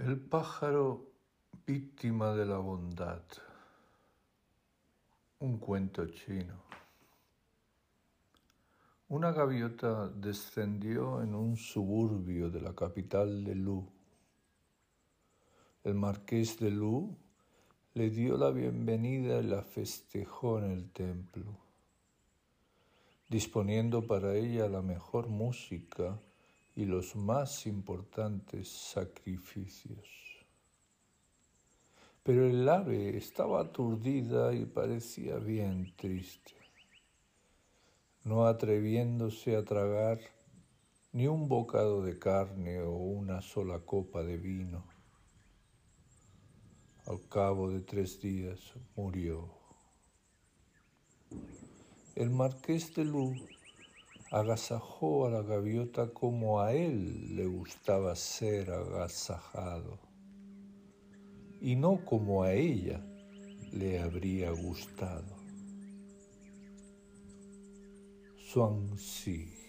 El pájaro víctima de la bondad. Un cuento chino. Una gaviota descendió en un suburbio de la capital de Lu. El marqués de Lu le dio la bienvenida y la festejó en el templo, disponiendo para ella la mejor música y los más importantes sacrificios. Pero el ave estaba aturdida y parecía bien triste, no atreviéndose a tragar ni un bocado de carne o una sola copa de vino. Al cabo de tres días murió. El marqués de Luz agasajó a la gaviota como a él le gustaba ser agasajado y no como a ella le habría gustado. Swansea